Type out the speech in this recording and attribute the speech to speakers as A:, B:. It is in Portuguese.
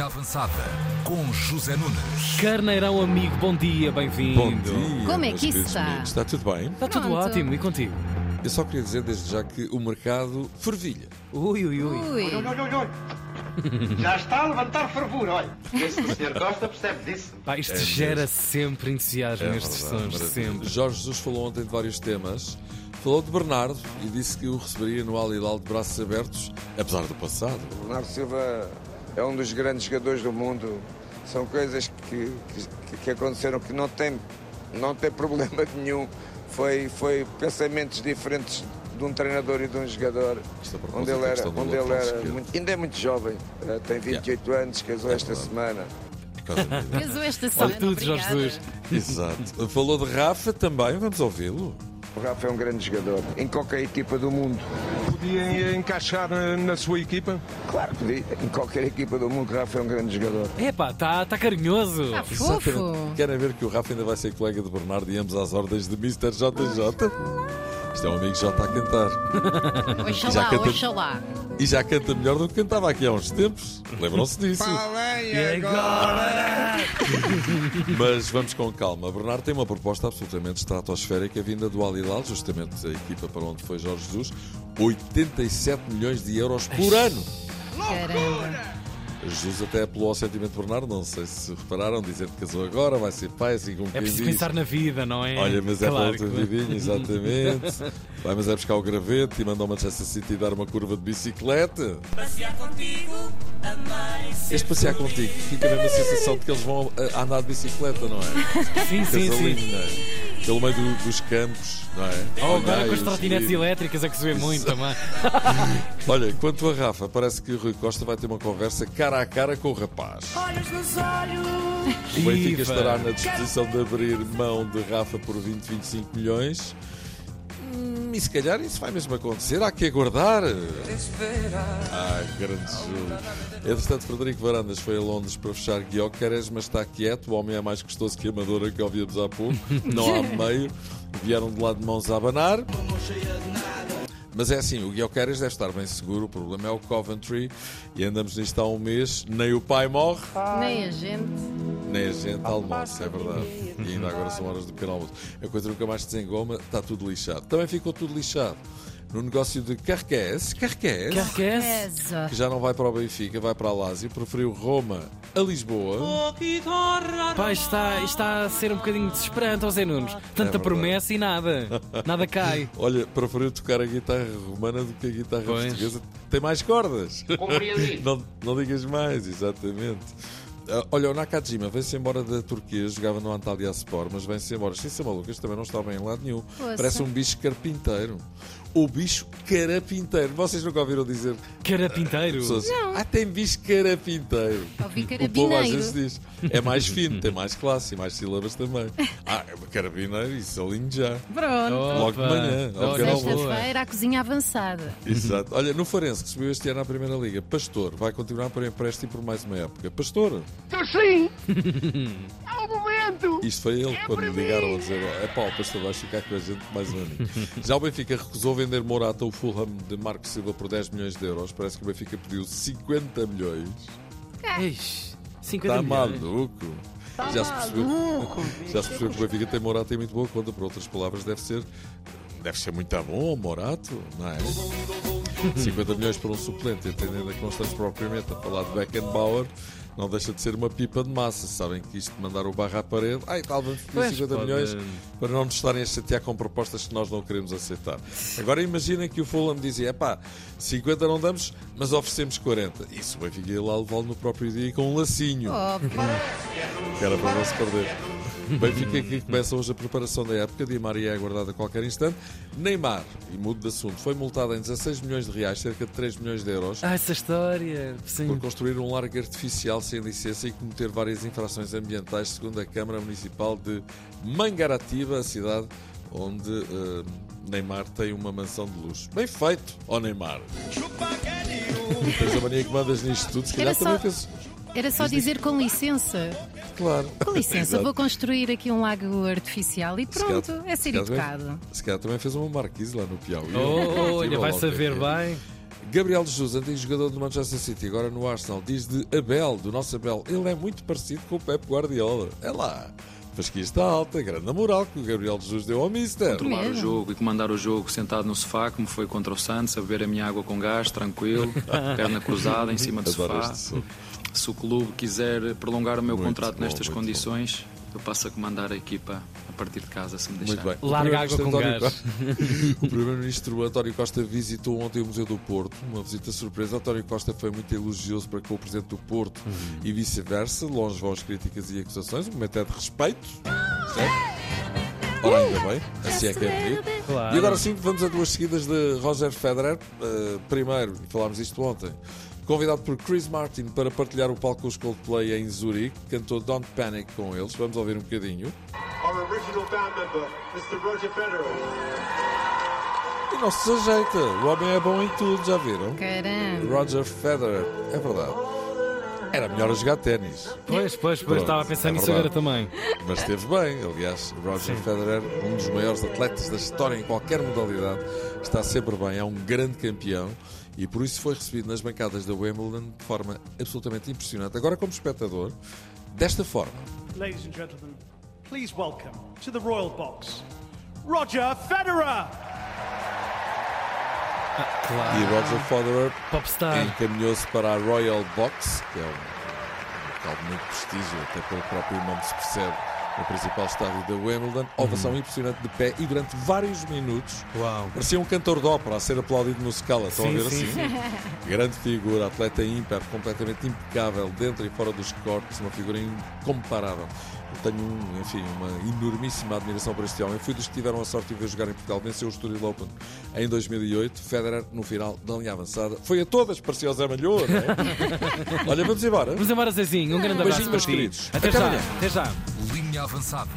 A: Cozinha Avançada com José Nunes.
B: Carneirão amigo, bom dia, bem-vindo.
C: Bom dia.
D: Como é que isso está?
C: amigos. Está tudo bem?
B: Está tudo
D: Pronto.
B: ótimo, e contigo?
C: Eu só queria dizer desde já que o mercado fervilha.
B: Ui, ui, ui.
D: Ui.
E: Já está a levantar fervura, olha. Esse que o senhor gosta percebe disso.
B: Pá, isto
C: É
B: gera sempre entusiasmo
C: É
B: nestes
C: verdade,
B: sons,
C: maravilha.
B: sempre.
C: Jorge Jesus falou ontem de vários temas. Falou de Bernardo e disse que o receberia no Al Hilal de braços abertos, apesar do passado.
F: Bernardo Silva é um dos grandes jogadores do mundo. São coisas que, que, que aconteceram que não tem, não tem problema nenhum. Foi, foi pensamentos diferentes de um treinador e de um jogador. Onde ele era, onde ele era muito, ainda é muito jovem, eh, tem 28 anos, casou
C: É
F: esta
C: verdade.
F: semana.
C: Idade.
D: casou esta semana.
B: tudo, Jorge. Jesus.
C: Exato. Falou de Rafa também, vamos ouvi-lo.
F: O Rafa é um grande jogador, em qualquer equipa do mundo.
G: Podia encaixar na sua equipa?
F: Claro, podia, em qualquer equipa do mundo, o Rafa é um grande jogador.
B: Epá, está tá carinhoso.
D: Ah, fofo.
C: Exatamente. Querem ver que o Rafa ainda vai ser colega de Bernardo e ambos às ordens de Mr. JJ? Isto é um amigo J a cantar. Já
D: Oxalá,
C: canta-
D: oxalá.
C: E já canta melhor do que cantava aqui há uns tempos. Lembram-se disso?
B: E agora?
C: Mas vamos com calma. Bernardo tem uma proposta absolutamente estratosférica vinda do Al Hilal, justamente a equipa para onde foi Jorge Jesus. 87 milhões de euros por ano.
D: Caramba.
C: Jesus até apelou ao sentimento de Bernardo, não sei se repararam, dizendo que casou agora, vai ser pai, assim como
B: É preciso
C: diz.
B: pensar na vida, não é?
C: Olha, mas é para
B: Claro
C: outra
B: que-
C: vidinha, exatamente. Vai, mas é buscar o gravete e mandou ao Manchester City dar uma curva de bicicleta. Este passear contigo fica mesmo a sensação de que eles vão a, a andar de bicicleta, não é?
B: Sim, sim,
C: Casalinho,
B: sim.
C: É? Pelo meio do- dos campos, não é?
B: Oh, agora com as trotinetes elétricas é que se vê muito também.
C: Olha, quanto a Rafa, parece que o Rui Costa vai ter uma conversa cara a cara com o rapaz. O Benfica estará na disposição de abrir mão de Rafa por 20, 25 milhões. E se calhar isso vai mesmo acontecer, há que aguardar. Ah, grande jogo. Entretanto, Frederico Varandas foi a Londres para fechar Guiocares, mas está quieto. O homem é mais gostoso que a Amadora, que ouvíamos há pouco. Não há meio. Vieram de lá de mãos a abanar. Mas é assim, o Guiocares deve estar bem seguro. O problema é o Coventry. E andamos nisto há um mês. Nem o pai morre.
D: Nem a gente.
C: Nem a gente almoça, é verdade. E ainda agora são horas do pequeno almoço. A coisa nunca mais desengoma, está tudo lixado. Também ficou tudo lixado no negócio de Carqués, Carqués, que já não vai para o Benfica, vai para a Lazio, preferiu Roma a Lisboa.
B: Pá, está, está a ser um bocadinho desesperante, Zé Nunes. Tanta
C: verdade.
B: promessa e nada. Nada cai.
C: Olha, preferiu tocar a guitarra romana do que a guitarra
B: Pois.
C: portuguesa. Tem mais cordas. Não, não digas mais, exatamente. Ah, olha, o Nakajima vem-se embora da Turquia, jogava no Antalya Sport, mas vem-se embora. Sem ser maluco, este também não está bem em lado nenhum. Parece um bicho carpinteiro. O bicho carapinteiro. Vocês nunca ouviram dizer
B: Carapinteiro.
C: pessoas Ah, tem bicho carapinteiro.
D: Ouvi
C: O povo às vezes diz. É mais fino, tem mais classe e mais sílabas também. Ah, carabineiro, isso alinho já.
D: Pronto.
C: Logo de manhã.
D: Sexta-feira, a cozinha avançada.
C: Exato. Olha, no Farense, que subiu este ano à Primeira Liga, Pastor vai continuar por empréstimo por mais uma época. Pastor,
G: Sim! É o momento!
C: isto foi ele quando me ligaram a dizer: é pá, o Pastor vai ficar com a gente mais um aninho. Já o Benfica recusou vender Morata, o Fulham de Marco Silva, por 10 milhões de euros. Parece que o Benfica pediu 50 milhões.
B: Eish, 50
C: Está
B: milhões.
C: maluco. Já se, percebeu, já se percebeu que o Benfica tem Morata e muito boa conta. Por outras palavras, deve ser. Deve ser muito bom o Morato, não é? 50 milhões por um suplente, entendendo que não estamos propriamente a falar de Beckenbauer, não deixa de ser uma pipa de massa. Sabem que isto de mandar o barra à parede, ai, tal, vamos pedir
B: Pois,
C: 50
B: pode-
C: milhões para não nos estarem a chatear com propostas que nós não queremos aceitar. Agora imaginem que o Fulham dizia, pá, 50 não damos, mas oferecemos 40. Isso o Benfica ia lá levá-lo no próprio dia com um lacinho.
D: Óbvio.
C: Que era para não se perder. Benfica que começa hoje a preparação da época. Di Maria é aguardada a qualquer instante. Neymar, e mudo de assunto, foi multado em 16 milhões de reais, cerca de 3 milhões de euros,
B: Ah, essa história.
C: por
B: Sim.
C: construir um largo artificial sem licença e cometer várias infrações ambientais, segundo a Câmara Municipal de Mangaratiba, a cidade onde eh, Neymar tem uma mansão de luxo. Bem feito, ó Neymar. Tens a mania que mandas nisto tudo, se calhar
D: só-
C: também fez.
D: Era só dizer com licença.
C: Claro.
D: Com licença, vou construir aqui um lago artificial e
C: Se calhar-
D: pronto, é ser
C: se
D: educado.
C: Se calhar também fez uma marquise lá no Piauí.
B: Oh, olha, vai saber
C: que é.
B: bem.
C: Gabriel Jesus, antigo jogador do Manchester City, agora no Arsenal, diz de Abel, do nosso Abel, ele é muito parecido com o Pep Guardiola. É lá. Fasquia está alta, grande moral que o Gabriel Jesus deu ao Mister.
H: controlar o jogo e comandar o jogo sentado no sofá, como foi contra o Santos, a beber a minha água com gás, tranquilo, perna cruzada em cima do
C: Adoro
H: sofá. Se o clube quiser prolongar o meu
C: Muito
H: contrato
C: bom,
H: nestas condições, eu passo a comandar a equipa a partir de casa, se me deixar.
C: Muito bem.
B: Larga água com gás.
C: António Co- O Primeiro-Ministro António Costa visitou ontem o Museu do Porto, uma visita surpresa. António Costa foi muito elogioso para com o Presidente do Porto
B: Uhum.
C: e vice-versa. Longe vão as críticas e acusações. O momento é de respeito. Certo? Ora, ainda bem. Assim é que é bonito.
B: Claro.
C: E agora sim, vamos a duas seguidas de Roger Federer. Uh, primeiro, e falámos disto ontem, convidado por Chris Martin para partilhar o palco com os Coldplay em Zurique, cantou Don't Panic com eles. Vamos ouvir um bocadinho.
I: our original band member, Mr. Roger Federer.
C: E não se ajeita. O homem é bom em tudo, já viram?
D: Caramba.
C: Roger Federer, é verdade. Era melhor a jogar ténis,
B: Pois, pois, pois, estava a pensar
C: é
B: nisso
C: verdade.
B: agora também.
C: mas esteve bem. Aliás, Roger Federer, um dos maiores atletas da história em qualquer modalidade, está sempre bem, é um grande campeão e por isso foi recebido nas bancadas da Wimbledon de forma absolutamente impressionante. Agora, como espectador, desta forma.
J: Ladies and gentlemen, please welcome to the Royal Box, Roger Federer.
C: E Roger Federer
B: Popstar.
C: encaminhou-se para a Royal Box, que é um, um local de muito prestígio, até pelo próprio nome se percebe, no principal estádio da Wimbledon. Ovação impressionante de pé e durante vários minutos
B: Uau.
C: parecia um cantor de ópera a ser aplaudido no Scala. Estão
B: Sim,
C: a ver
B: sim,
C: assim? Grande figura, atleta ímpar, completamente impecável, dentro e fora dos cortes, uma figura incomparável. Tenho, um, enfim, uma enormíssima admiração por este homem. Fui dos que tiveram a sorte de ver jogar em Portugal. Venceu o Estoril Open em 2008. Federer, no final da linha avançada, foi a todas, parecia o Zé Malhoa, não é? Olha, vamos embora.
B: Vamos embora, Zezinho. Um grande abraço
C: Beijinho,
B: para
C: meus queridos.
B: Até
C: Até
B: já.
C: amanhã.
B: Até já.
A: Linha avançada.